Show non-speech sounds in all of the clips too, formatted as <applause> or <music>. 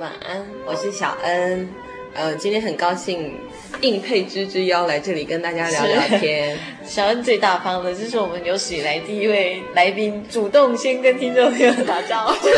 晚安，我是小恩，呃，今天很高兴应佩芝之邀来这里跟大家聊聊天。<laughs> 小恩最大方的，这是我们有史以来第一位来宾主动先跟听众朋友打招呼。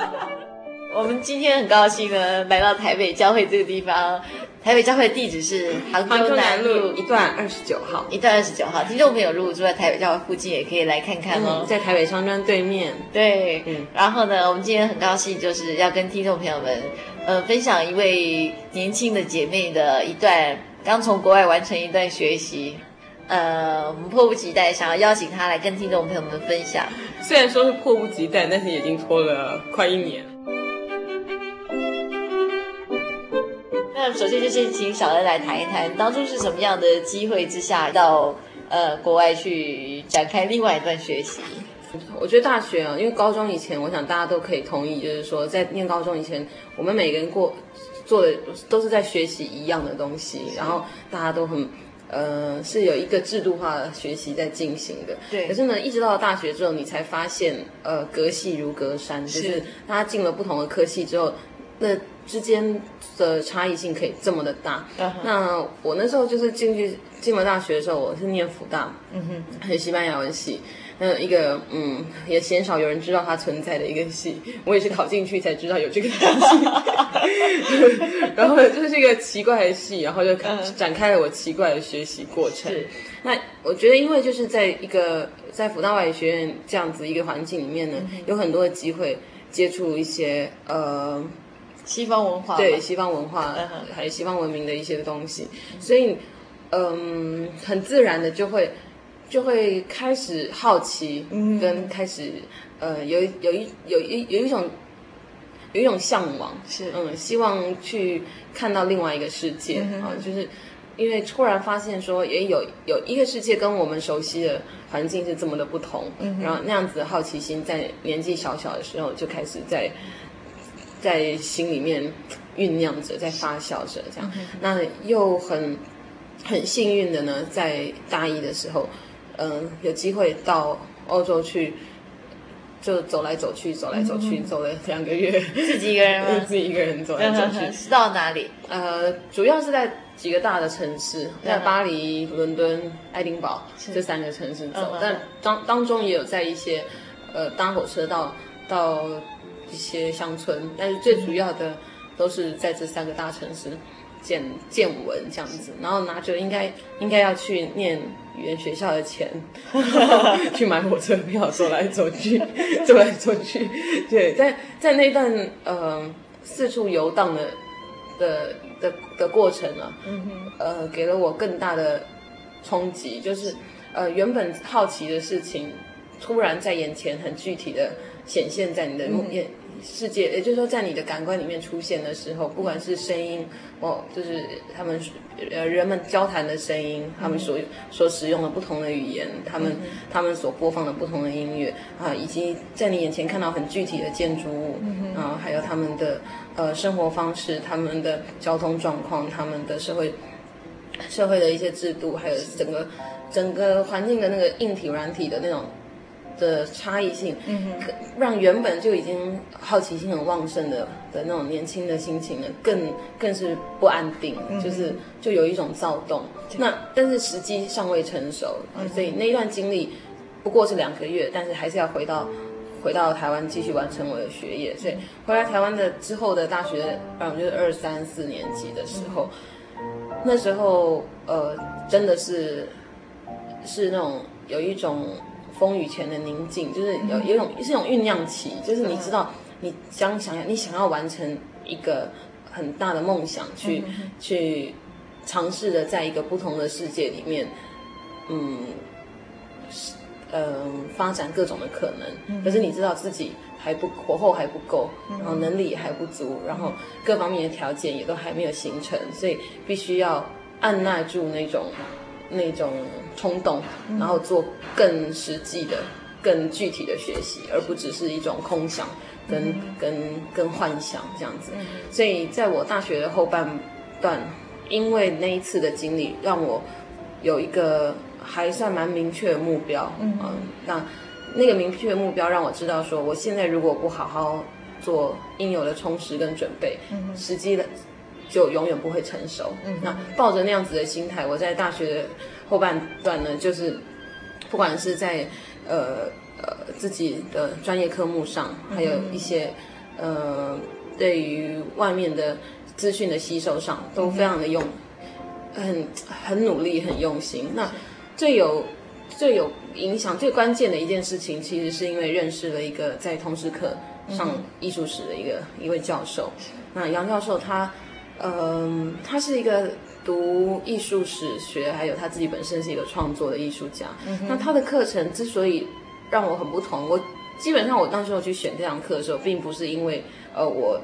<laughs> 我们今天很高兴呢，来到台北教会这个地方。台北教会的地址是杭州南路一段二十九号，一段二十九号。听众朋友如果住在台北教会附近，也可以来看看哦，嗯、在台北商专对面。对，嗯。然后呢，我们今天很高兴，就是要跟听众朋友们，呃，分享一位年轻的姐妹的一段刚从国外完成一段学习，呃，我们迫不及待想要邀请她来跟听众朋友们分享。虽然说是迫不及待，但是已经拖了快一年。那首先就是请小恩来谈一谈，当初是什么样的机会之下到呃国外去展开另外一段学习？我觉得大学啊，因为高中以前，我想大家都可以同意，就是说在念高中以前，我们每个人过做的都是在学习一样的东西，然后大家都很呃是有一个制度化的学习在进行的。对。可是呢，一直到了大学之后，你才发现呃隔系如隔山，就是大家进了不同的科系之后，那。之间的差异性可以这么的大。Uh -huh. 那我那时候就是进去进了大学的时候，我是念辅大，嗯哼，学西班牙文系，那一个嗯也鲜少有人知道它存在的一个系，我也是考进去才知道有这个东西。<laughs> 然后就是一个奇怪的系，然后就展开了我奇怪的学习过程。Uh -huh. 那我觉得，因为就是在一个在辅大外语学院这样子一个环境里面呢，uh. 有很多的机会接触一些呃。西方文化对西方文化，还有西方文明的一些东西，所以嗯，很自然的就会就会开始好奇，跟开始呃有有一有一有一种有一种向往，是。嗯，希望去看到另外一个世界。啊，就是因为突然发现说，也有有一个世界跟我们熟悉的环境是这么的不同，然后那样子的好奇心在年纪小小的时候就开始在。在心里面酝酿着，在发酵着，这样。那又很很幸运的呢，在大一的时候，嗯，有机会到欧洲去，就走来走去，走来走去，走了两个月。自己一个人吗？<laughs> 自己一个人走来走去。<laughs> 是到哪里？呃，主要是在几个大的城市，在巴黎、伦敦、爱丁堡这三个城市走，但当当中也有在一些呃搭火车到到。一些乡村，但是最主要的都是在这三个大城市见见闻这样子，然后拿着应该应该要去念语言学校的钱，<laughs> <laughs> 去买火车票，走来走去，走来走去。对，在在那段呃四处游荡的的的的过程啊，呃，给了我更大的冲击，就是呃原本好奇的事情，突然在眼前很具体的显现在你的眼。嗯世界，也就是说，在你的感官里面出现的时候，不管是声音，哦，就是他们呃人们交谈的声音，他们所所使用的不同的语言，他们他们所播放的不同的音乐啊，以及在你眼前看到很具体的建筑物，啊，还有他们的呃生活方式，他们的交通状况，他们的社会社会的一些制度，还有整个整个环境的那个硬体软体的那种的差异性，嗯哼，让原本就已经好奇心很旺盛的的那种年轻的心情呢，更更是不安定，嗯、就是就有一种躁动。嗯、那但是时机尚未成熟，嗯、所以那一段经历不过是两个月，但是还是要回到回到台湾继续完成我的学业。所以回来台湾的之后的大学，嗯，就是二三四年级的时候，嗯、那时候呃，真的是是那种有一种。风雨前的宁静，就是有有一种是一种酝酿期，就是你知道，你将想要你想要完成一个很大的梦想，去、去尝试的在一个不同的世界里面，嗯，嗯、呃，发展各种的可能。可是你知道自己还不火候还不够，然后能力也还不足，然后各方面的条件也都还没有形成，所以必须要按捺住那种。那种冲动，然后做更实际的、更具体的学习，而不只是一种空想跟、跟跟跟幻想这样子。所以，在我大学的后半段，因为那一次的经历，让我有一个还算蛮明确的目标。嗯，那那个明确的目标让我知道，说我现在如果不好好做应有的充实跟准备，实际的。就永远不会成熟。嗯、那抱着那样子的心态，我在大学的后半段呢，就是不管是在呃呃自己的专业科目上，还有一些、嗯、呃对于外面的资讯的吸收上，都非常的用，嗯、很很努力，很用心。那最有最有影响、最关键的一件事情，其实是因为认识了一个在通识课上艺术史的一个、嗯、一位教授。那杨教授他。嗯，他是一个读艺术史学，还有他自己本身是一个创作的艺术家。嗯、那他的课程之所以让我很不同，我基本上我当时候去选这堂课的时候，并不是因为呃我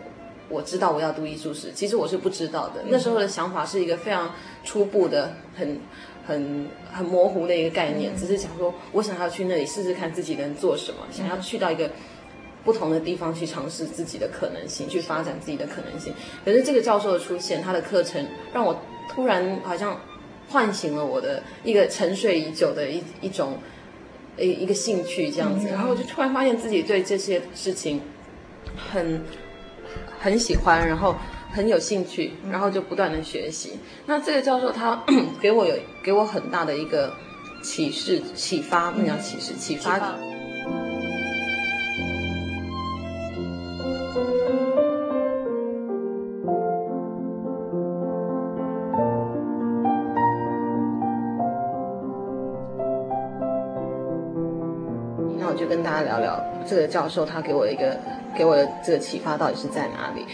我知道我要读艺术史，其实我是不知道的。嗯、那时候的想法是一个非常初步的、很很很模糊的一个概念，嗯、只是想说我想要去那里试试看自己能做什么，嗯、想要去到一个。不同的地方去尝试自己的可能性，去发展自己的可能性。可是这个教授的出现，他的课程让我突然好像唤醒了我的一个沉睡已久的一一种一一个兴趣，这样子。然后我就突然发现自己对这些事情很很喜欢，然后很有兴趣，然后就不断的学习。那这个教授他 <coughs> 给我有给我很大的一个启示、启发，不能叫启示，启发。聊聊这个教授，他给我一个给我的这个启发到底是在哪里？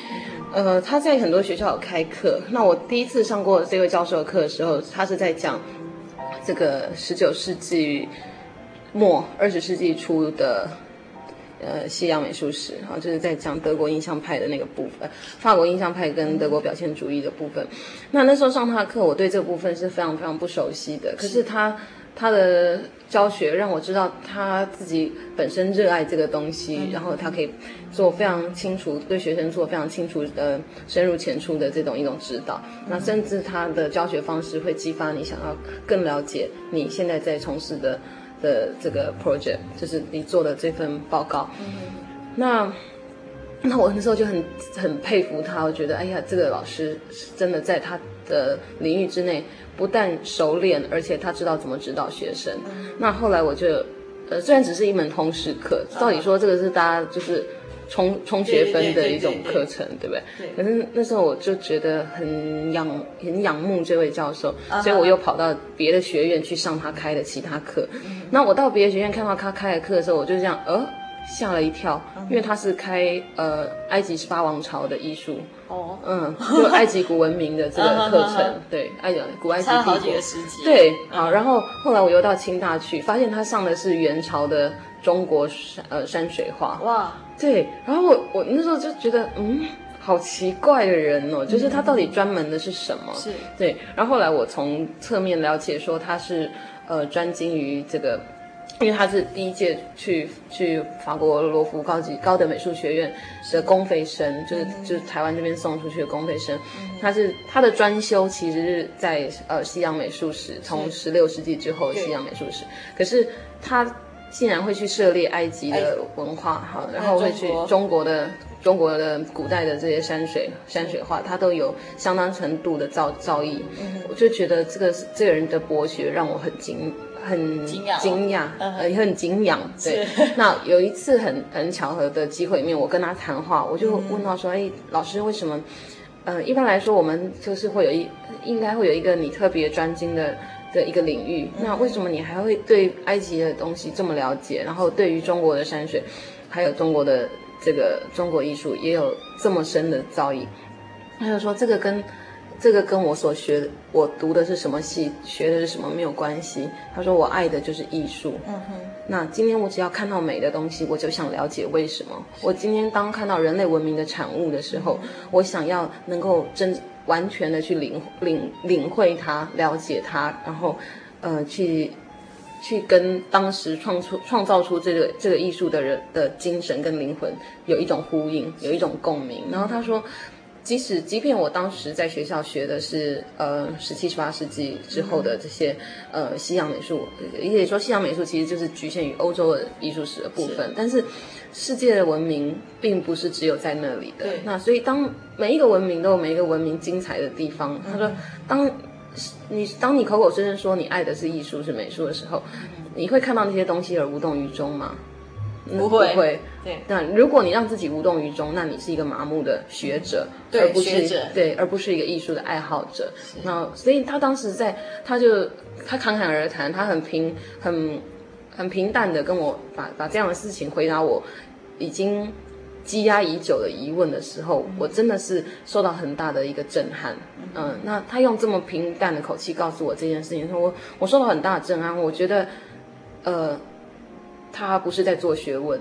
呃，他在很多学校有开课。那我第一次上过这位教授的课的时候，他是在讲这个十九世纪末二十世纪初的呃西洋美术史啊，就是在讲德国印象派的那个部分，法国印象派跟德国表现主义的部分。那那时候上他的课，我对这部分是非常非常不熟悉的。可是他。他的教学让我知道他自己本身热爱这个东西，嗯、然后他可以做非常清楚，对学生做非常清楚的深入浅出的这种一种指导。嗯、那甚至他的教学方式会激发你想要更了解你现在在从事的的这个 project，就是你做的这份报告。嗯、那那我那时候就很很佩服他，我觉得哎呀，这个老师是真的在他的领域之内。不但熟练，而且他知道怎么指导学生。嗯、那后来我就，呃，虽然只是一门通识课，照理说这个是大家就是冲冲学分的一种课程，对不对？对。可是那时候我就觉得很仰很仰慕这位教授，啊、所以我又跑到别的学院去上他开的其他课。嗯、那我到别的学院看到他开的课的时候，我就这样，呃。吓了一跳，因为他是开呃埃及十八王朝的艺术。哦，嗯，就埃及古文明的这个课程，<laughs> 对，埃及古埃及帝国，对，好，然后后来我又到清大去，发现他上的是元朝的中国山呃山水画，哇，对，然后我我那时候就觉得嗯，好奇怪的人哦，就是他到底专门的是什么？是。对，然后后来我从侧面了解说他是呃专精于这个。因为他是第一届去去法国罗浮高级高等美术学院的公费生，就是就是台湾这边送出去的公费生。他是他的专修其实是在呃西洋美术史，从十六世纪之后的西洋美术史。可是他竟然会去涉猎埃及的文化，哈，然后会去中国的中国的古代的这些山水山水画，他都有相当程度的造造诣。我就觉得这个这个人的博学让我很惊。很惊讶，惊讶，呃，也很敬仰。<laughs> 对，<laughs> 那有一次很很巧合的机会里面，我跟他谈话，我就问他说：“哎，老师，为什么？呃，一般来说，我们就是会有一，应该会有一个你特别专精的的一个领域。那为什么你还会对埃及的东西这么了解？然后对于中国的山水，还有中国的这个中国艺术，也有这么深的造诣？”他就说：“这个跟。”这个跟我所学，我读的是什么系，学的是什么没有关系。他说我爱的就是艺术。嗯哼。那今天我只要看到美的东西，我就想了解为什么。我今天当看到人类文明的产物的时候，我想要能够真完全的去领领领会它，了解它，然后呃去去跟当时创出创造出这个这个艺术的人的精神跟灵魂有一种呼应，有一种共鸣。然后他说。即使即便我当时在学校学的是呃十七十八世纪之后的这些呃西洋美术，也可以说西洋美术其实就是局限于欧洲的艺术史的部分，是。但是世界的文明并不是只有在那里的。对。那所以当每一个文明都有每一个文明精彩的地方，他说，当你当你口口声声说你爱的是艺术是美术的时候，你会看到那些东西而无动于衷吗？不会，不会。对，那如果你让自己无动于衷，那你是一个麻木的学者，对而不是对，而不是一个艺术的爱好者。那所以他当时在，他就他侃侃而谈，他很平很很平淡的跟我把把这样的事情回答我已经积压已久的疑问的时候，嗯、我真的是受到很大的一个震撼。嗯，那他用这么平淡的口气告诉我这件事情，我我受到很大的震撼。我觉得，呃。他不是在做学问，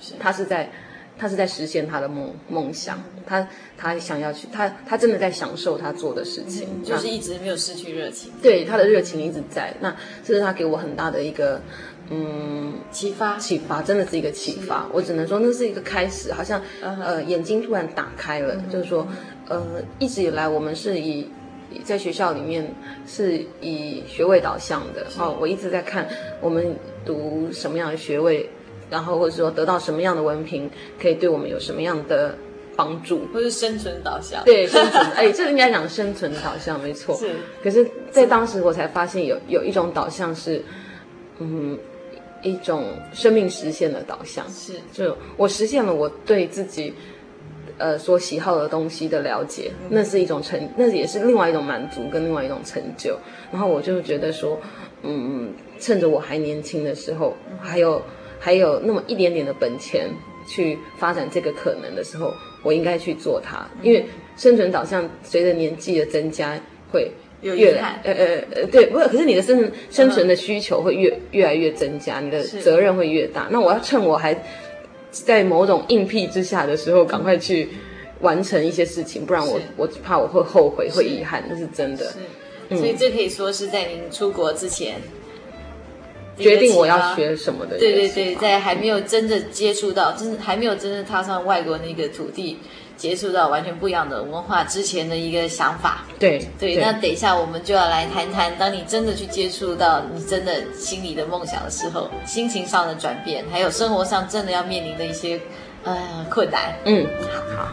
是他是在，他是在实现他的梦梦想。他他想要去，他他真的在享受他做的事情，嗯、就是一直没有失去热情。对，他的热情一直在。那这是他给我很大的一个嗯启发，启发真的是一个启发。我只能说那是一个开始，好像、uh huh. 呃眼睛突然打开了，uh huh. 就是说呃一直以来我们是以。在学校里面是以学位导向的，哦，我一直在看我们读什么样的学位，然后或者说得到什么样的文凭，可以对我们有什么样的帮助，或是生存导向。对，生存，哎，这应该讲生存导向，没错。是，可是，在当时我才发现有有一种导向是，嗯，一种生命实现的导向。是，就我实现了我对自己。呃，所喜好的东西的了解，那是一种成，那也是另外一种满足跟另外一种成就。然后我就觉得说，嗯，趁着我还年轻的时候，还有还有那么一点点的本钱去发展这个可能的时候，我应该去做它。因为生存导向随着年纪的增加会越来，呃呃呃，对，不是可是你的生存生存的需求会越越来越增加，你的责任会越大。那我要趁我还。在某种硬币之下的时候，赶快去完成一些事情，不然我是我怕我会后悔，会遗憾，那是真的。所以这可以说是在您出国之前决定我要学什么的。对对对，在还没有真的接触到，真的还没有真正踏上外国那个土地。接触到完全不一样的文化之前的一个想法，对对，那等一下我们就要来谈谈，当你真的去接触到你真的心里的梦想的时候，心情上的转变，还有生活上真的要面临的一些呃困难。嗯，好。好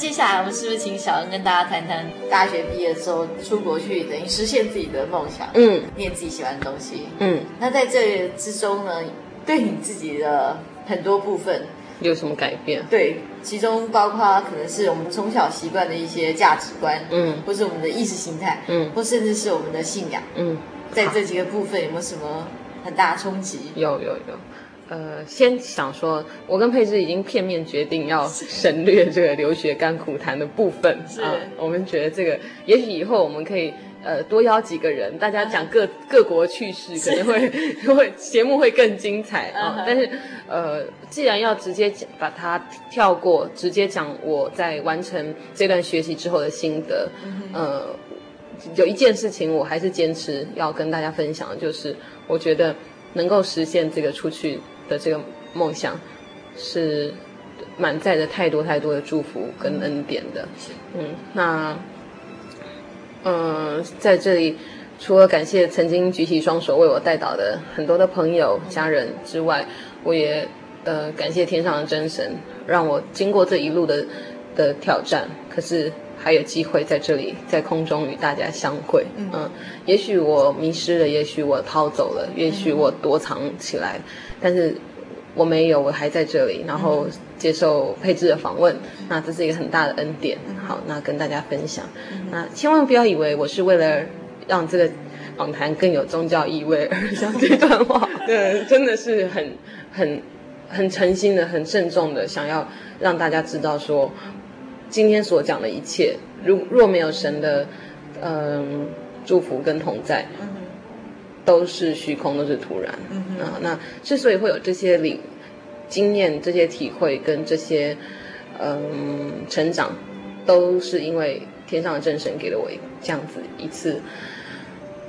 接下来我们是不是请小恩跟大家谈谈大学毕业的时候出国去，等于实现自己的梦想，嗯，念自己喜欢的东西，嗯。那在这之中呢，对你自己的很多部分有什么改变？对，其中包括可能是我们从小习惯的一些价值观，嗯，或是我们的意识形态，嗯，或甚至是我们的信仰，嗯。在这几个部分有没有什么很大的冲击？有有有。呃，先想说，我跟佩芝已经片面决定要省略这个留学甘苦谈的部分是啊。我们觉得这个，也许以后我们可以呃多邀几个人，大家讲各各国趣事，可能会 <laughs> 会节目会更精彩啊。但是呃，既然要直接讲，把它跳过，直接讲我在完成这段学习之后的心得。呃，有一件事情我还是坚持要跟大家分享，就是我觉得能够实现这个出去。的这个梦想是满载着太多太多的祝福跟恩典的，嗯，那，嗯，在这里除了感谢曾经举起双手为我带导的很多的朋友、家人之外，我也呃感谢天上的真神，让我经过这一路的的挑战，可是还有机会在这里在空中与大家相会，嗯，也许我迷失了，也许我逃走了，也许我躲藏起来。但是我没有，我还在这里，然后接受配置的访问，那这是一个很大的恩典。好，那跟大家分享。那千万不要以为我是为了让这个访谈更有宗教意味而讲这段话，<laughs> 对，真的是很很很诚心的、很慎重的，想要让大家知道说，今天所讲的一切，如若没有神的嗯、呃、祝福跟同在。都是虚空，都是突然。嗯啊，那之所以会有这些领经验、这些体会跟这些嗯成长，都是因为天上的真神给了我这样子一次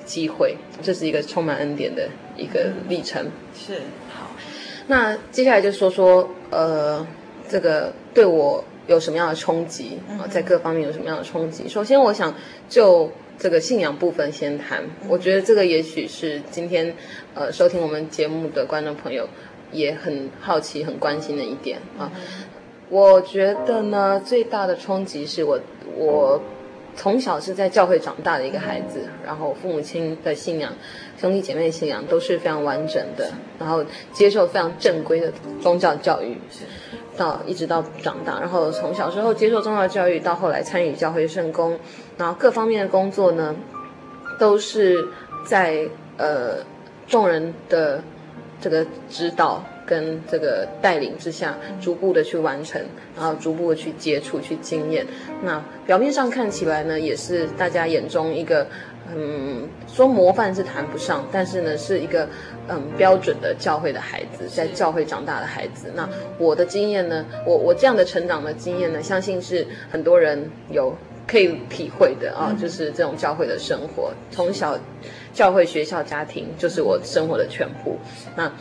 机会。这是一个充满恩典的一个历程。是好，那接下来就说说呃，这个对我有什么样的冲击啊？在各方面有什么样的冲击？首先，我想就。这个信仰部分先谈，我觉得这个也许是今天呃收听我们节目的观众朋友也很好奇、很关心的一点啊。我觉得呢，最大的冲击是我我从小是在教会长大的一个孩子，然后父母亲的信仰、兄弟姐妹信仰都是非常完整的，然后接受非常正规的宗教教育，到一直到长大，然后从小时候接受宗教教育，到后来参与教会圣工。然后各方面的工作呢，都是在呃众人的这个指导跟这个带领之下，逐步的去完成，然后逐步的去接触、去经验。那表面上看起来呢，也是大家眼中一个嗯，说模范是谈不上，但是呢，是一个嗯标准的教会的孩子，在教会长大的孩子。那我的经验呢，我我这样的成长的经验呢，相信是很多人有。可以体会的啊，就是这种教会的生活，从小教会、学校、家庭就是我生活的全部。那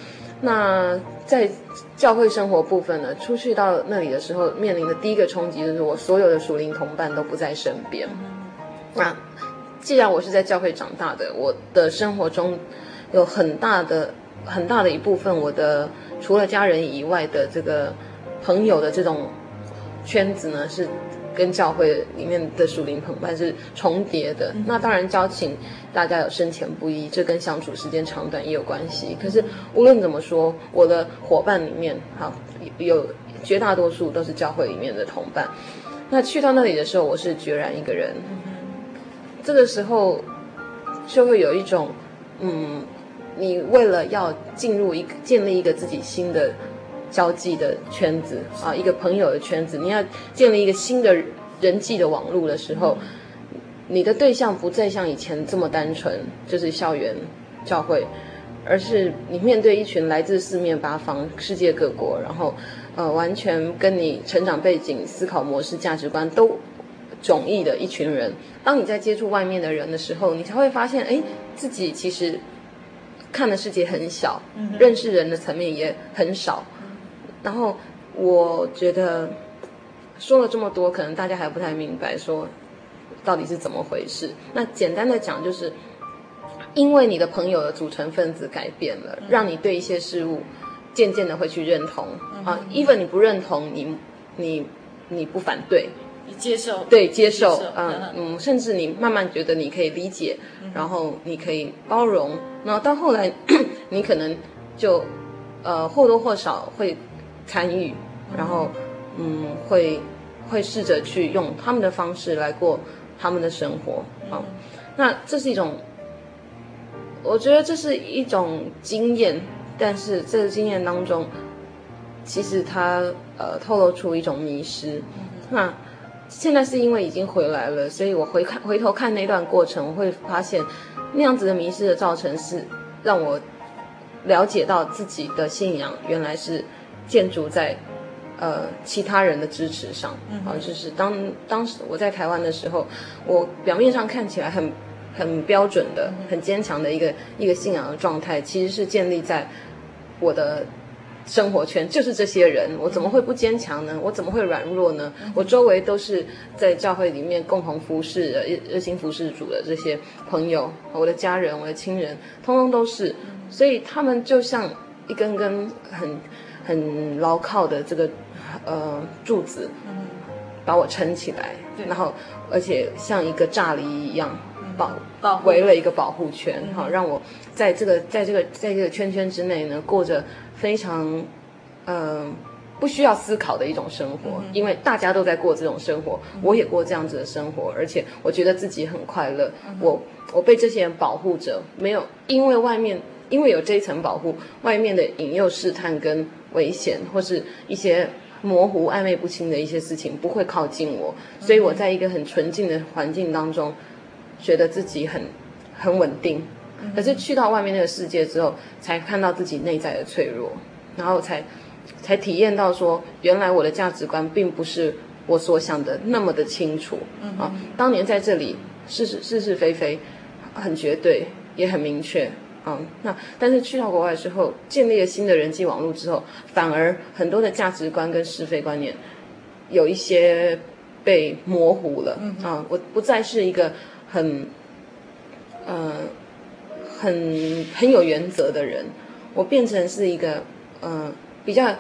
那在教会生活部分呢，出去到那里的时候，面临的第一个冲击就是我所有的属灵同伴都不在身边。那既然我是在教会长大的，我的生活中有很大的很大的一部分，我的除了家人以外的这个朋友的这种圈子呢是。跟教会里面的属灵同伴是重叠的。那当然交情大家有深浅不一，这跟相处时间长短也有关系。可是无论怎么说，我的伙伴里面，好，有绝大多数都是教会里面的同伴。那去到那里的时候，我是决然一个人。这个时候就会有一种，嗯，你为了要进入一个建立一个自己新的。交际的圈子啊，一个朋友的圈子，你要建立一个新的人际的网络的时候，你的对象不再像以前这么单纯，就是校园教会，而是你面对一群来自四面八方、世界各国，然后呃，完全跟你成长背景、思考模式、价值观都迥异的一群人。当你在接触外面的人的时候，你才会发现，哎，自己其实看的世界很小，认识人的层面也很少。然后我觉得说了这么多，可能大家还不太明白，说到底是怎么回事。那简单的讲，就是因为你的朋友的组成分子改变了，让你对一些事物渐渐的会去认同啊。even 你不认同，你你你不反对，你接受，对，接受，嗯嗯，甚至你慢慢觉得你可以理解，然后你可以包容，然后到后来 <coughs> 你可能就呃或多或少会。参与，然后，嗯，会会试着去用他们的方式来过他们的生活啊。那这是一种，我觉得这是一种经验，但是这个经验当中，其实它呃透露出一种迷失。那现在是因为已经回来了，所以我回看回头看那段过程，我会发现那样子的迷失的造成是让我了解到自己的信仰原来是。建筑在，呃，其他人的支持上，啊，就是当当时我在台湾的时候，我表面上看起来很很标准的、很坚强的一个一个信仰的状态，其实是建立在我的生活圈，就是这些人，我怎么会不坚强呢？我怎么会软弱呢？我周围都是在教会里面共同服侍的、热心服侍主的这些朋友，我的家人、我的亲人，通通都是，所以他们就像一根根很。很牢靠的这个呃柱子，把我撑起来，然后而且像一个栅篱一样保保围了一个保护圈，好让我在这个在这个在这个圈圈之内呢，过着非常嗯、呃、不需要思考的一种生活，因为大家都在过这种生活，我也过这样子的生活，而且我觉得自己很快乐，我我被这些人保护着，没有因为外面因为有这一层保护，外面的引诱试探跟。危险或是一些模糊、暧昧不清的一些事情不会靠近我，所以我在一个很纯净的环境当中，觉得自己很很稳定。可是去到外面那个世界之后，才看到自己内在的脆弱，然后才才体验到说，原来我的价值观并不是我所想的那么的清楚啊。当年在这里是是是是非非，很绝对，也很明确。嗯，那但是去到国外之后，建立了新的人际网络之后，反而很多的价值观跟是非观念有一些被模糊了。嗯，啊，我不再是一个很，呃，很很有原则的人，我变成是一个，嗯、呃，比较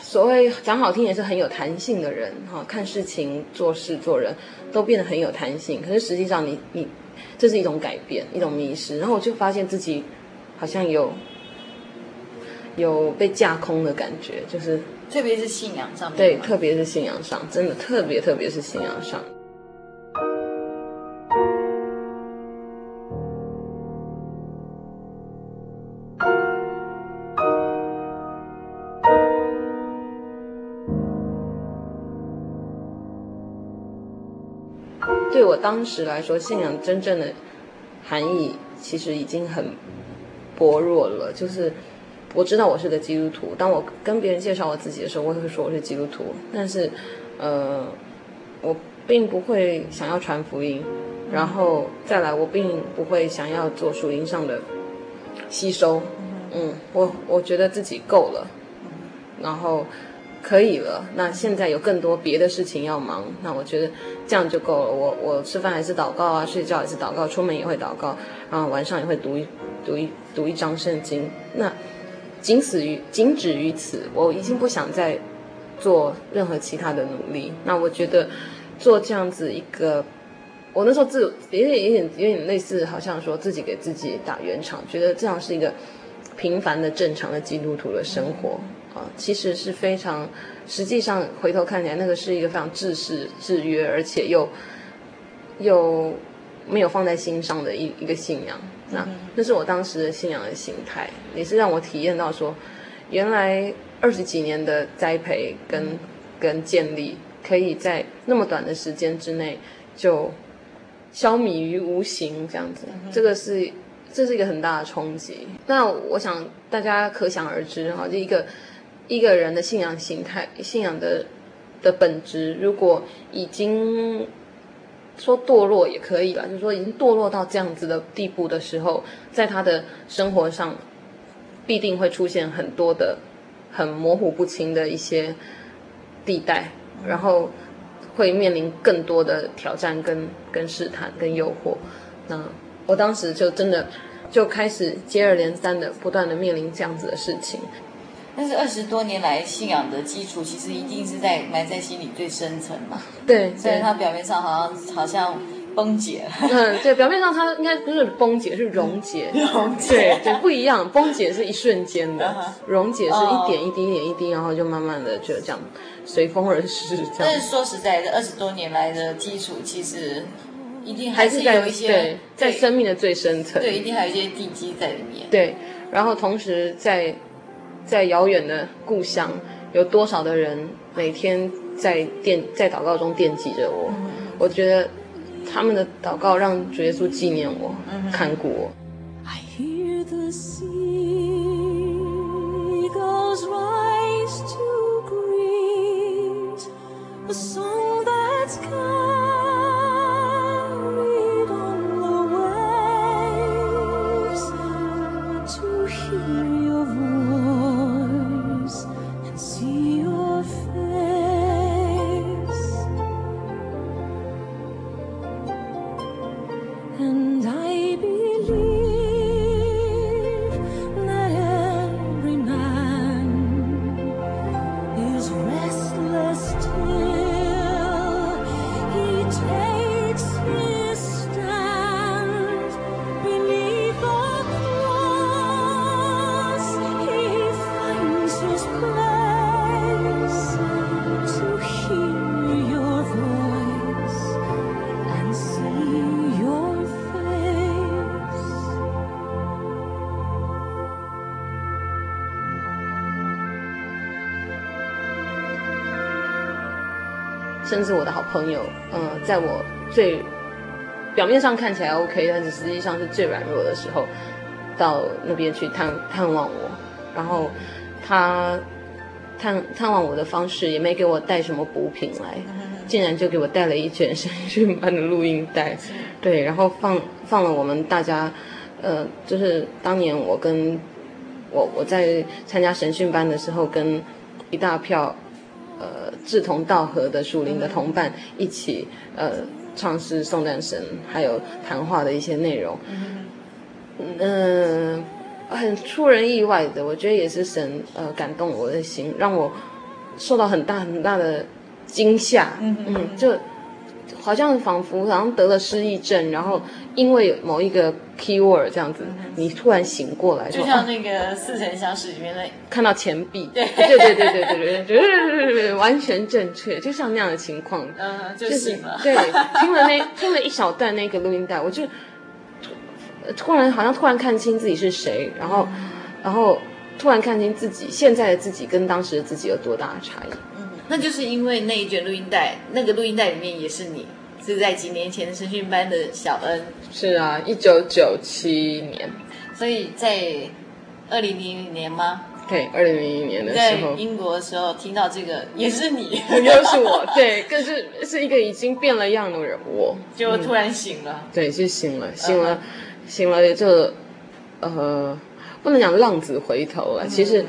所谓讲好听也是很有弹性的人。哈、啊，看事情、做事、做人都变得很有弹性。可是实际上你，你你。这是一种改变，一种迷失，然后我就发现自己好像有有被架空的感觉，就是特别是信仰上面，对，特别是信仰上，真的特别特别是信仰上。当时来说，信仰真正的含义其实已经很薄弱了。就是我知道我是个基督徒，当我跟别人介绍我自己的时候，我也会说我是基督徒。但是，呃，我并不会想要传福音，然后再来，我并不会想要做属灵上的吸收。嗯，我我觉得自己够了，然后。可以了，那现在有更多别的事情要忙，那我觉得这样就够了。我我吃饭还是祷告啊，睡觉也是祷告，出门也会祷告，然后晚上也会读一读一读一章圣经。那仅此于仅止于此，我已经不想再做任何其他的努力。那我觉得做这样子一个，我那时候自有点有点有点类似，好像说自己给自己打圆场，觉得这样是一个平凡的正常的基督徒的生活啊，其实是非常，实际上回头看起来，那个是一个非常制式制约，而且又又没有放在心上的一一个信仰。那那是我当时的信仰的心态，也是让我体验到说，原来二十几年的栽培跟跟建立，可以在那么短的时间之内就消弭于无形，这样子，这个是这是一个很大的冲击。那我想大家可想而知哈，就一个一个人的信仰形态、信仰的的本质，如果已经。说堕落也可以吧，就是说已经堕落到这样子的地步的时候，在他的生活上，必定会出现很多的很模糊不清的一些地带，然后会面临更多的挑战跟跟试探跟诱惑。那我当时就真的就开始接二连三的不断的面临这样子的事情。但是二十多年来信仰的基础，其实一定是在埋在心里最深层嘛。对，虽然它表面上好像好像崩解了。嗯，对，表面上它应该不是崩解，是溶解。<laughs> 溶解。对对，不一样。崩解是一瞬间的，溶解是一点一滴一点一滴，然后就慢慢的就这样随风而逝。这样。但是说实在的，二十多年来的基础，其实一定还是有一些对，在生命的最深层。对，一定还有一些地基在里面。对，然后同时在。在遥远的故乡，有多少的人每天在惦在祷告中惦记着我？我觉得他们的祷告让主耶稣纪念我，看顾我。甚至我的好朋友，嗯、呃，在我最表面上看起来 OK，但是实际上是最软弱的时候，到那边去探探望我，然后他探探望我的方式也没给我带什么补品来，竟然就给我带了一卷神训班的录音带，对，然后放放了我们大家，呃，就是当年我跟我我在参加神训班的时候，跟一大票。呃，志同道合的属灵的同伴一起，呃，唱诗颂赞神，还有谈话的一些内容，嗯、呃，很出人意外的，我觉得也是神呃感动我的心，让我受到很大很大的惊吓，嗯，就。好像仿佛好像得了失忆症，然后因为某一个 keyword 这样子，你突然醒过来，就像那个似曾相识里面的看到钱币，对。对对对对对对对，<laughs> 完全正确，就像那样的情况，嗯，就醒了。对，听了那 <laughs> 听了一小段那个录音带，我就突然好像突然看清自己是谁，然后然后突然看清自己现在的自己跟当时的自己有多大的差异。那就是因为那一卷录音带，那个录音带里面也是你，是在几年前神训班的小恩。是啊，一九九七年。所以在二零零零年吗？对，二零零零年的时候，在英国的时候听到这个也是你，又是我。<laughs> 对，可是是一个已经变了样的人，我就突然醒了。对，就醒了，醒了，醒了，就呃，不能讲浪子回头了，其实。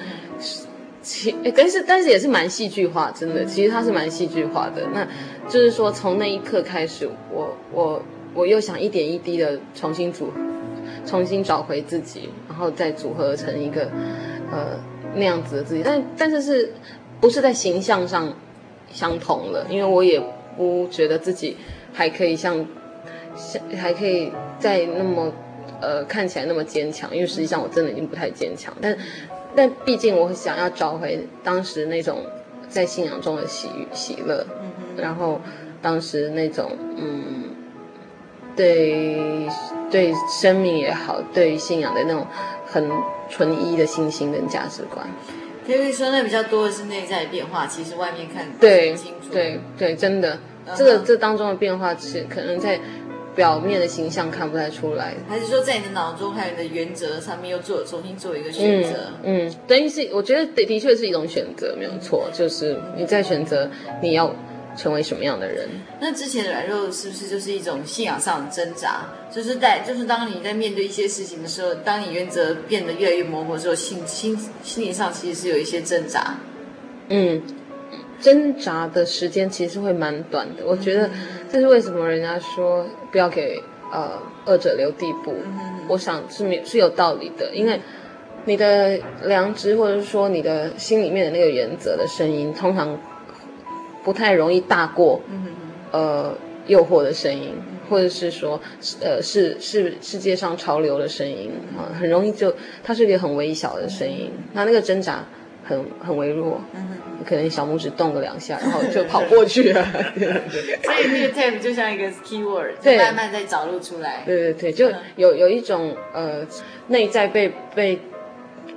其，但是但是也是蛮戏剧化，真的，其实它是蛮戏剧化的。那就是说，从那一刻开始，我我我又想一点一滴的重新组，重新找回自己，然后再组合成一个呃那样子的自己。但但是是不是在形象上相同了，因为我也不觉得自己还可以像像 <laughs> 还可以再那么呃看起来那么坚强，因为实际上我真的已经不太坚强，但但毕竟我想要找回当时那种在信仰中的喜喜乐，然后当时那种嗯。对，对生命也好，对信仰的那种很纯一的信心跟价值观。可以说，那比较多的是内在变化，其实外面看对对对，真的，这个这当中的变化是可能在表面的形象看不太出来。还是说，在你的脑中还有你的原则上面又做重新做一个选择？嗯，嗯，等于是我觉得的的确是一种选择，没有错，就是你在选择你要。成为什么样的人？那之前的软弱是不是就是一种信仰上的挣扎？就是在就是当你在面对一些事情的时候，当你原则变得越来越模糊的时候，心心心理上其实是有一些挣扎。嗯，挣扎的时间其实会蛮短的。我觉得这是为什么人家说不要给呃恶者留地步。嗯、我想是没是有道理的，因为你的良知或者是说你的心里面的那个原则的声音，通常。不太容易大过，呃，诱惑的声音，或者是说，呃，是是世界上潮流的声音啊，很容易就它是一个很微小的声音，那那个挣扎很很微弱，可能小拇指动个两下，然后就跑过去了。<laughs> 所以那个 tap 就像一个 keyword，对慢慢在找路出来。对对对，就有有一种呃内在被被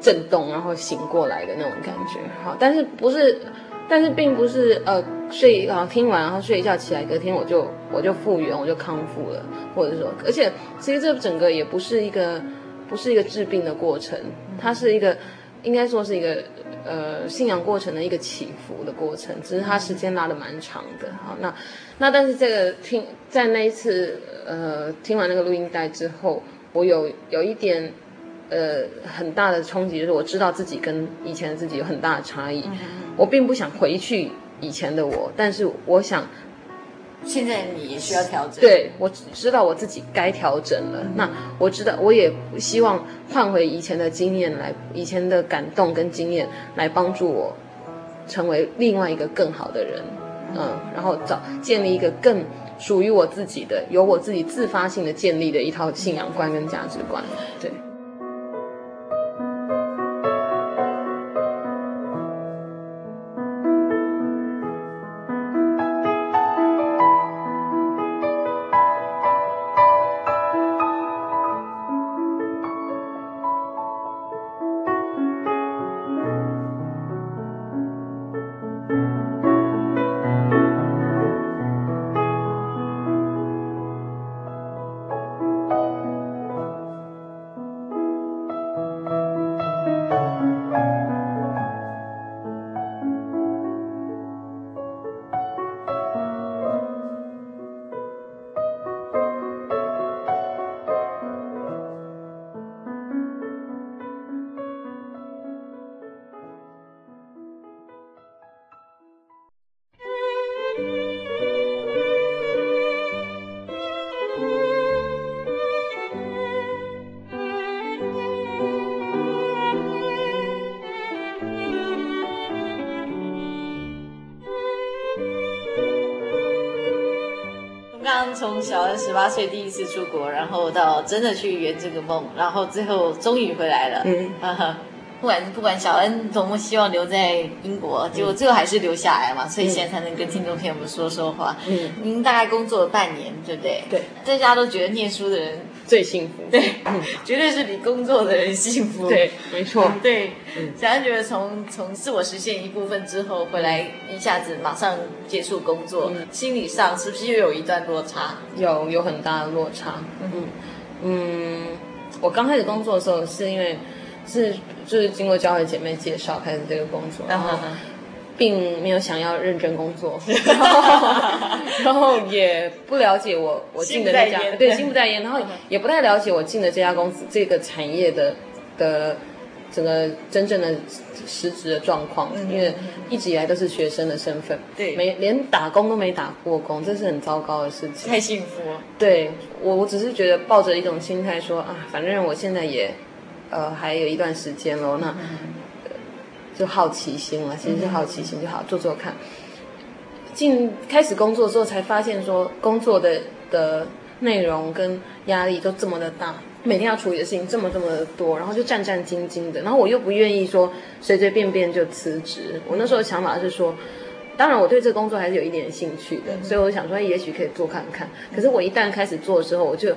震动，然后醒过来的那种感觉。好，但是不是？但是并不是呃睡啊听完然后睡一觉起来隔天我就我就复原我就康复了，或者说，而且其实这整个也不是一个不是一个治病的过程，它是一个应该说是一个呃信仰过程的一个起伏的过程，只是它时间拉得蛮长的。好，那那但是这个听在那一次呃听完那个录音带之后，我有有一点。呃，很大的冲击就是我知道自己跟以前的自己有很大的差异。嗯、我并不想回去以前的我，但是我想，现在你也需要调整。对，我知道我自己该调整了。嗯、那我知道，我也希望换回以前的经验来，以前的感动跟经验来帮助我成为另外一个更好的人。嗯，嗯，然后找建立一个更属于我自己的、由我自己自发性的建立的一套信仰观跟价值观。对。八岁第一次出国，然后到真的去圆这个梦，然后最后终于回来了。嗯，哈哈。不管不管小恩多么希望留在英国，结果最后还是留下来嘛，所以现在才能跟听众朋友们说说话。嗯，您大概工作了半年，对不对？对，大家都觉得念书的人最幸福。对，绝对是比工作的人幸福。对，没错。对，小安觉得从从自我实现一部分之后回来，一下子马上接触工作，心理上是不是又有一段落差？有，有很大的落差。嗯嗯，我刚开始工作的时候是因为。是，就是经过教会姐妹介绍开始这个工作，然后并没有想要认真工作，<laughs> 然后，然后也不了解我我进的那家，对，心不在焉，然后也不太了解我进的这家公司这个产业的的整个真正的实职的状况，因为一直以来都是学生的身份，对，没连打工都没打过工，这是很糟糕的事情。太幸福了。对，我我只是觉得抱着一种心态说啊，反正我现在也。呃，还有一段时间喽。那就好奇心了，其实是好奇心就好，做做看。进开始工作之后，才发现说工作的的内容跟压力都这么的大，每天要处理的事情这么这么的多，然后就战战兢兢的，然后我又不愿意说随随便便就辞职。我那时候的想法是说，当然我对这个工作还是有一点兴趣的，所以我想说也许可以做看看。可是我一旦开始做的时候，我就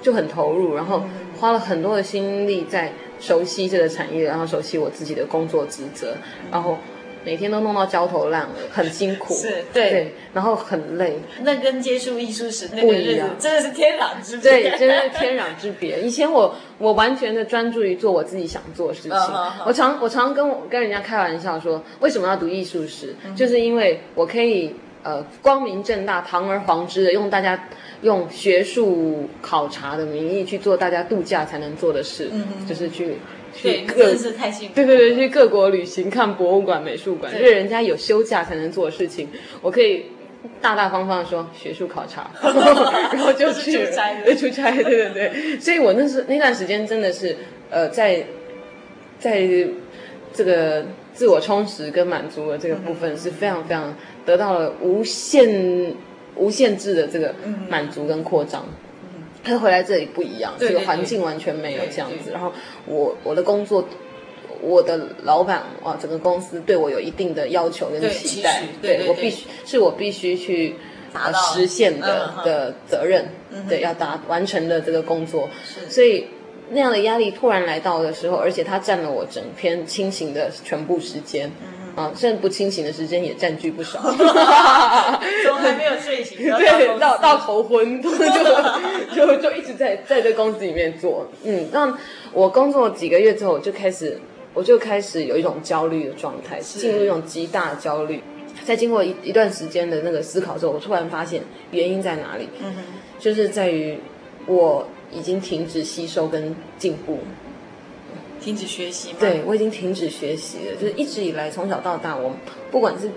就很投入，然后花了很多的心力在熟悉这个产业，然后熟悉我自己的工作职责，然后。每天都弄到焦头烂额，很辛苦，是对，对，然后很累。那跟接触艺术史那个日子真的是天壤之别，对，真的是天壤之别。以前我我完全的专注于做我自己想做的事情。Uh. 我常我常跟我跟人家开玩笑说，为什么要读艺术史？Uh. 就是因为我可以呃光明正大、堂而皇之的用大家用学术考察的名义去做大家度假才能做的事，uh -huh. 就是去。去，真的是太幸福。对对对，去各国旅行、看博物馆、美术馆，因为人家有休假才能做的事情，我可以大大方方的说学术考察，<laughs> 然后就去出差，对出差，对对对。所以我那时那段时间真的是呃，在在这个自我充实跟满足的这个部分是非常非常得到了无限无限制的这个满足跟扩张。他回来这里不一样，这个环境完全没有这样子。然后我我的工作，我的老板哇，整个公司对我有一定的要求跟期待，对，我必须是我必须去达到实现的、嗯、的责任，嗯、对，要达完成的这个工作。所以那样的压力突然来到的时候，而且它占了我整篇清醒的全部时间。嗯啊，甚至不清醒的时间也占据不少，<laughs> 从还没有睡醒，对，到到头昏，<laughs> 就就就一直在在这公司里面做。嗯，那我工作几个月之后，我就开始我就开始有一种焦虑的状态，进入一种极大的焦虑。在经过一一段时间的那个思考之后，我突然发现原因在哪里？嗯，就是在于我已经停止吸收跟进步。停止学习吗？对，我已经停止学习了。就是一直以来，从小到大，我们不管是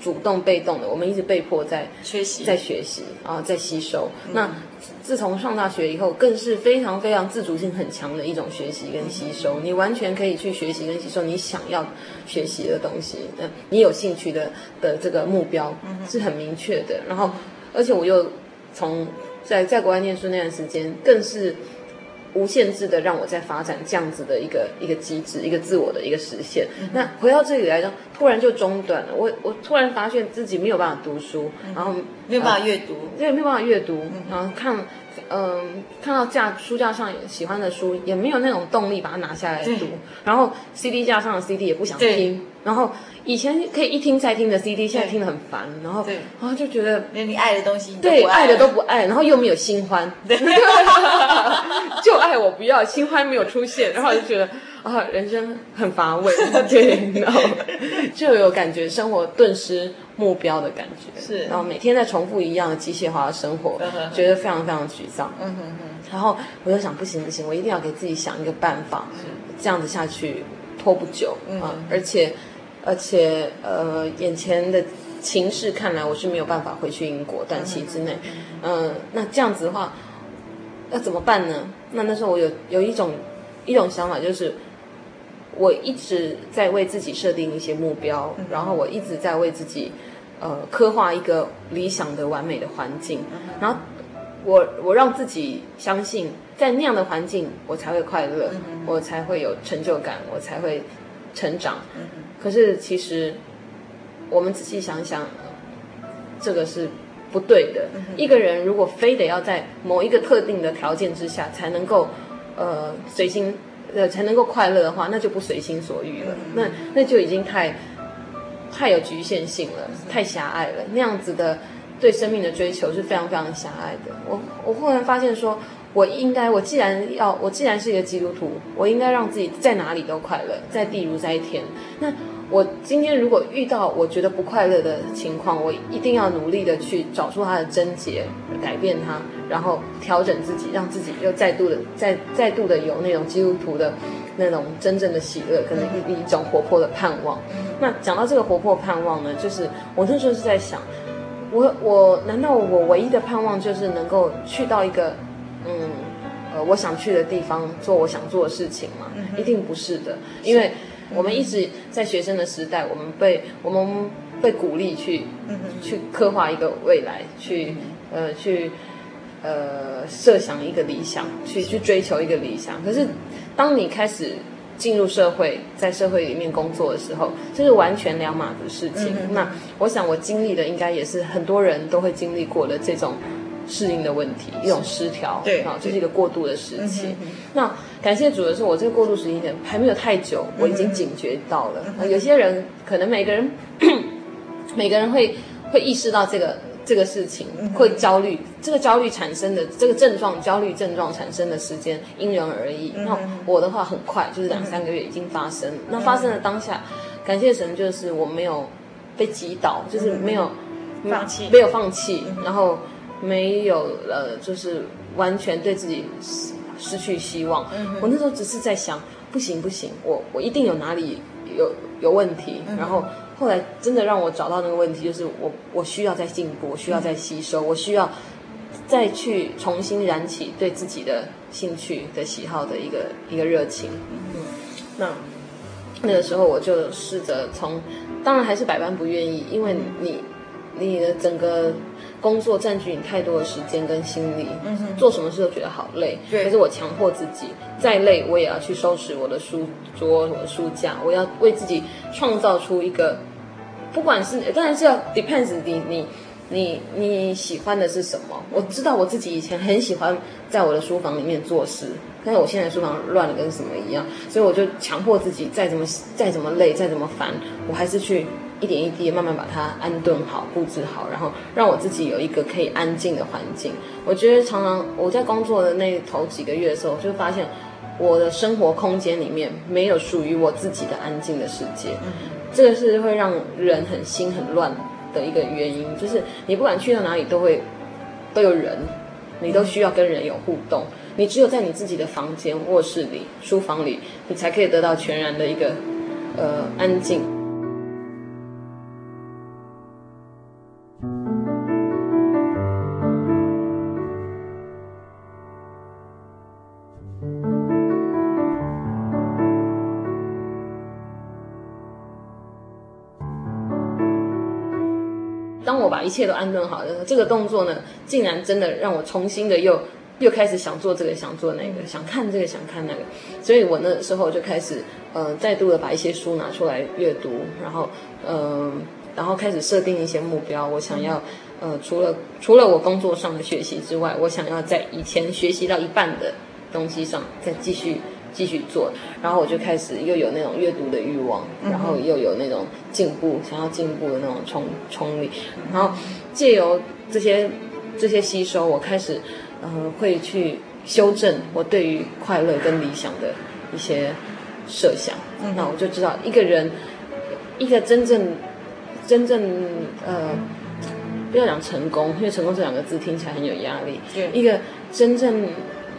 主动被动的，我们一直被迫在学习，在学习啊，在吸收。嗯、那自从上大学以后，更是非常非常自主性很强的一种学习跟吸收。嗯、你完全可以去学习跟吸收你想要学习的东西。嗯，你有兴趣的的这个目标是很明确的。然后，而且我又从在在国外念书那段时间，更是。无限制的让我在发展这样子的一个一个机制，一个自我的一个实现。嗯、那回到这里来说，突然就中断了。我我突然发现自己没有办法读书，嗯、然后没有办法阅读，对、呃，没有办法阅读，嗯、然后看，嗯、呃，看到架书架上喜欢的书，也没有那种动力把它拿下来读。然后 CD 架上的 CD 也不想听，然后。以前可以一听再听的 CD，现在听得很烦，然后然后就觉得连你爱的东西对爱的都不爱，然后又没有新欢，<laughs> <laughs> 就爱我不要新欢没有出现，然后就觉得啊人生很乏味，<laughs> 对，然后就有感觉生活顿失目标的感觉，是，然后每天在重复一样的机械化的生活，觉得非常非常沮丧，嗯哼哼，然后我就想不行不行，我一定要给自己想一个办法，这样子下去拖不久啊，而且。而且，呃，眼前的情势看来，我是没有办法回去英国短期之内。嗯、呃，那这样子的话，要怎么办呢？那那时候我有有一种一种想法，就是我一直在为自己设定一些目标，然后我一直在为自己呃刻画一个理想的完美的环境，然后我我让自己相信，在那样的环境，我才会快乐，我才会有成就感，我才会成长。可是，其实我们仔细想想，这个是不对的。一个人如果非得要在某一个特定的条件之下才能够，呃，随心，呃，才能够快乐的话，那就不随心所欲了。那那就已经太太有局限性了，太狭隘了。那样子的对生命的追求是非常非常狭隘的。我我忽然发现说。我应该，我既然要，我既然是一个基督徒，我应该让自己在哪里都快乐，在地如在天。那我今天如果遇到我觉得不快乐的情况，我一定要努力的去找出它的症结，改变它，然后调整自己，让自己又再度的再再度的有那种基督徒的那种真正的喜乐，可能一一种活泼的盼望。那讲到这个活泼盼望呢，就是我那时候是在想，我我难道我唯一的盼望就是能够去到一个。嗯，呃，我想去的地方做我想做的事情吗，一定不是的，因为我们一直在学生的时代，我们被我们被鼓励去、嗯、去刻画一个未来，去呃去呃设想一个理想，去去追求一个理想。可是当你开始进入社会，在社会里面工作的时候，这是完全两码子事情。嗯、那我想我经历的应该也是很多人都会经历过的这种。适应的问题，一种失调，对啊，这是一个过渡的时期。那感谢主的是，我这个过渡时间点还没有太久，我已经警觉到了。嗯、有些人可能每个人，<clears throat> 每个人会会意识到这个这个事情，会焦虑。这个焦虑产生的这个症状，焦虑症状产生的时间因人而异。那我的话很快，就是两三个月已经发生。那发生的当下，感谢神，就是我没有被击倒，就是没有放弃，没有放弃，然后。没有了，就是完全对自己失失去希望。嗯、我那时候只是在想，不行不行，我我一定有哪里有有问题。嗯、然后后来真的让我找到那个问题，就是我我需要再进步，我需要再吸收，嗯、我需要再去重新燃起对自己的兴趣的喜好的一个一个热情。嗯，那那个时候我就试着从，当然还是百般不愿意，因为你你的整个。工作占据你太多的时间跟心力，嗯、哼做什么事都觉得好累。对可是我强迫自己，再累我也要去收拾我的书桌、我的书架，我要为自己创造出一个，不管是当然是要 depends 你你你你喜欢的是什么。我知道我自己以前很喜欢在我的书房里面做事，但是我现在书房乱的跟什么一样，所以我就强迫自己，再怎么再怎么累，再怎么烦，我还是去。一点一滴慢慢把它安顿好、布置好，然后让我自己有一个可以安静的环境。我觉得常常我在工作的那头几个月的时候，就发现我的生活空间里面没有属于我自己的安静的世界。这个是会让人很心很乱的一个原因，就是你不管去到哪里都会都有人，你都需要跟人有互动。你只有在你自己的房间、卧室里、书房里，你才可以得到全然的一个呃安静。切都安顿好的这个动作呢，竟然真的让我重新的又又开始想做这个，想做那个，想看这个，想看那个。所以我那时候就开始，呃，再度的把一些书拿出来阅读，然后，嗯、呃，然后开始设定一些目标。我想要，呃，除了除了我工作上的学习之外，我想要在以前学习到一半的东西上再继续。继续做，然后我就开始又有那种阅读的欲望，然后又有那种进步、想要进步的那种冲冲力，然后借由这些这些吸收，我开始呃会去修正我对于快乐跟理想的一些设想。那我就知道一个人一个真正真正呃不要讲成功，因为成功这两个字听起来很有压力。对，一个真正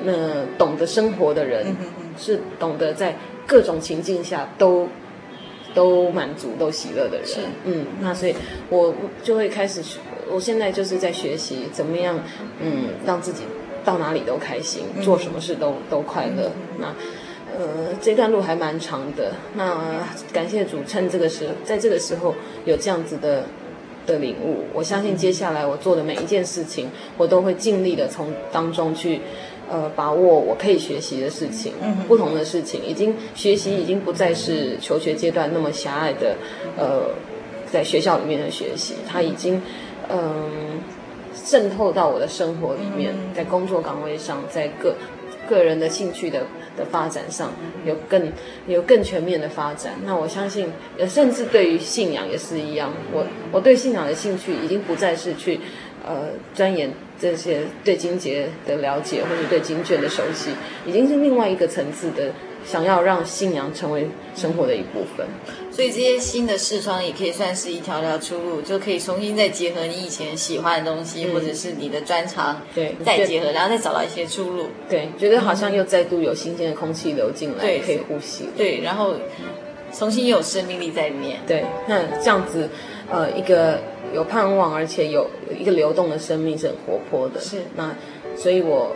呃懂得生活的人。是懂得在各种情境下都都满足、都喜乐的人。是，嗯，那所以我就会开始，我现在就是在学习怎么样，嗯，让自己到哪里都开心，做什么事都都快乐。那呃，这段路还蛮长的。那感谢主，趁这个时，在这个时候有这样子的的领悟，我相信接下来我做的每一件事情，我都会尽力的从当中去。呃，把握我可以学习的事情，嗯、不同的事情，已经学习已经不再是求学阶段那么狭隘的，呃，在学校里面的学习，它已经嗯、呃、渗透到我的生活里面，在工作岗位上，在个个人的兴趣的的发展上，有更有更全面的发展。那我相信，甚至对于信仰也是一样，我我对信仰的兴趣已经不再是去呃钻研。这些对金节的了解，或者对金卷的熟悉，已经是另外一个层次的，想要让信仰成为生活的一部分。所以这些新的视窗也可以算是一条条出路，就可以重新再结合你以前喜欢的东西，嗯、或者是你的专长，对，再结合，然后再找到一些出路。对，觉得好像又再度有新鲜的空气流进来，对，可以呼吸。对，然后重新又有生命力在里面。对，那这样子，呃，一个。有盼望，而且有一个流动的生命是很活泼的。是，那所以我，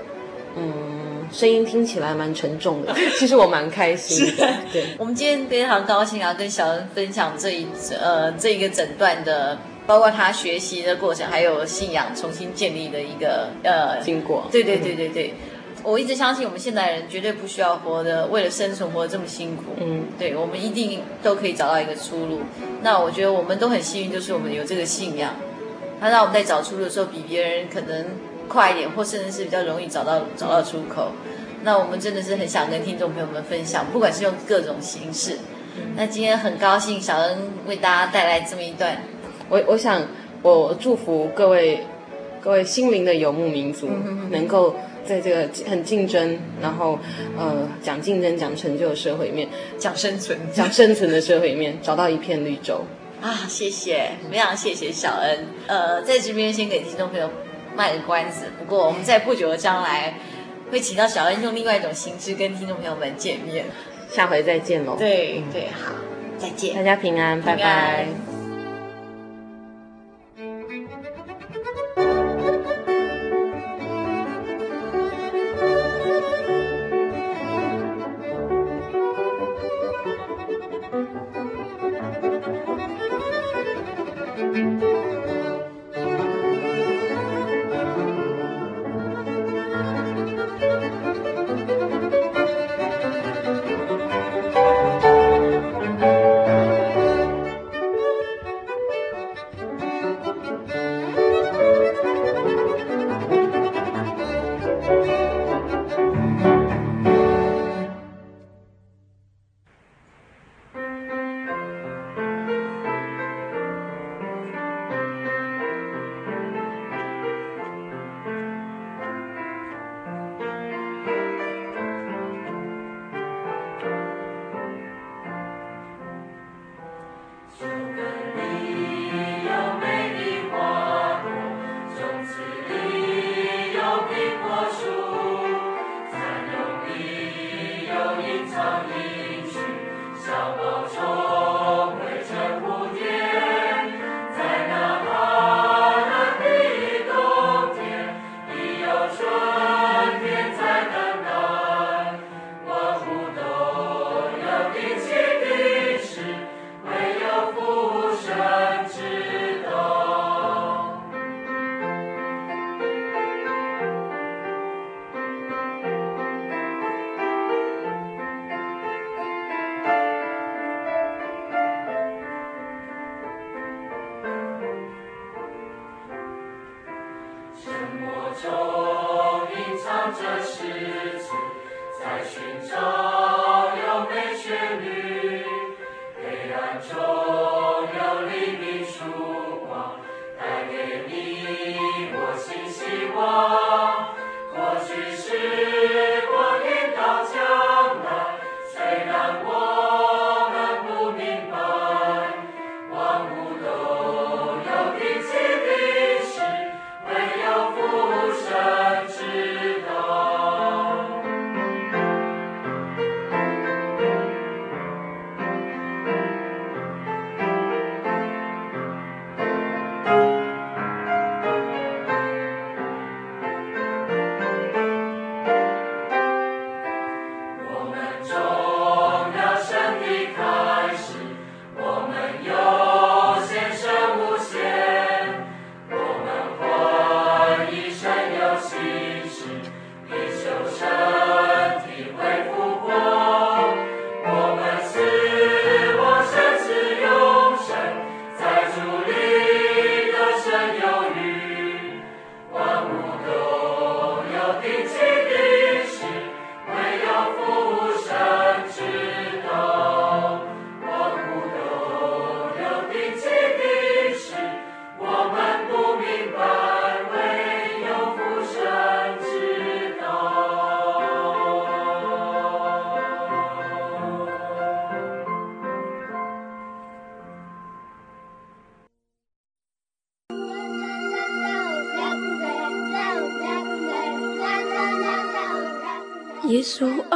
嗯，声音听起来蛮沉重的，<laughs> 其实我蛮开心的。对，我们今天非常高兴啊，跟小恩分享这一呃这一个诊断的，包括他学习的过程，还有信仰重新建立的一个呃经过。对对对对对。嗯我一直相信，我们现代人绝对不需要活得为了生存活得这么辛苦。嗯，对，我们一定都可以找到一个出路。那我觉得我们都很幸运，就是我们有这个信仰，它让我们在找出路的时候比别人可能快一点，或甚至是比较容易找到找到出口。那我们真的是很想跟听众朋友们分享，不管是用各种形式。那今天很高兴小恩为大家带来这么一段。我我想我祝福各位各位心灵的游牧民族能够。在这个很竞争，然后呃讲竞争、讲成就的社会里面，讲生存、讲生存的社会里面，找到一片绿洲啊！谢谢，非常谢谢小恩。呃，在这边先给听众朋友卖个关子，不过我们在不久的将来会请到小恩用另外一种形式跟听众朋友们见面。下回再见喽！对对，好，再见，大家平安，平安拜拜。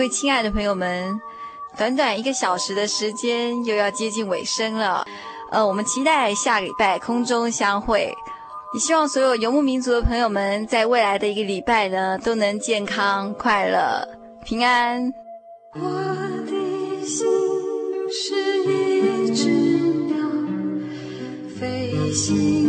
各位亲爱的朋友们，短短一个小时的时间又要接近尾声了，呃，我们期待下礼拜空中相会。也希望所有游牧民族的朋友们在未来的一个礼拜呢，都能健康、快乐、平安。我的心是一只鸟，飞行